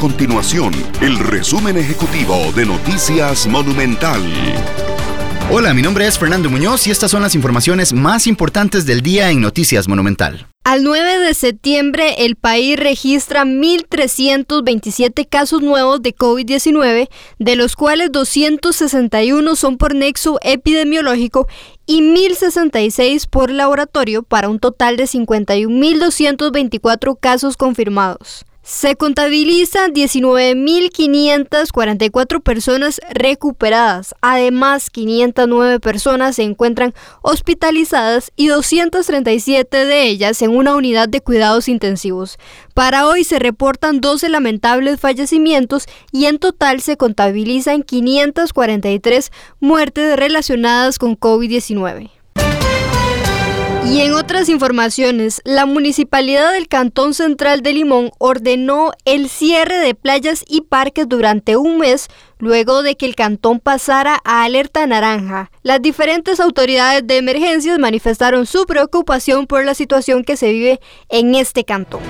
continuación el resumen ejecutivo de Noticias Monumental. Hola, mi nombre es Fernando Muñoz y estas son las informaciones más importantes del día en Noticias Monumental. Al 9 de septiembre, el país registra 1.327 casos nuevos de COVID-19, de los cuales 261 son por nexo epidemiológico y 1.066 por laboratorio, para un total de 51.224 casos confirmados. Se contabilizan 19.544 personas recuperadas. Además, 509 personas se encuentran hospitalizadas y 237 de ellas en una unidad de cuidados intensivos. Para hoy se reportan 12 lamentables fallecimientos y en total se contabilizan 543 muertes relacionadas con COVID-19. Y en otras informaciones, la Municipalidad del Cantón Central de Limón ordenó el cierre de playas y parques durante un mes luego de que el cantón pasara a alerta naranja. Las diferentes autoridades de emergencias manifestaron su preocupación por la situación que se vive en este cantón.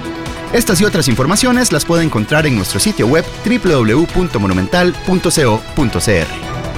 Estas y otras informaciones las puede encontrar en nuestro sitio web www.monumental.co.cr.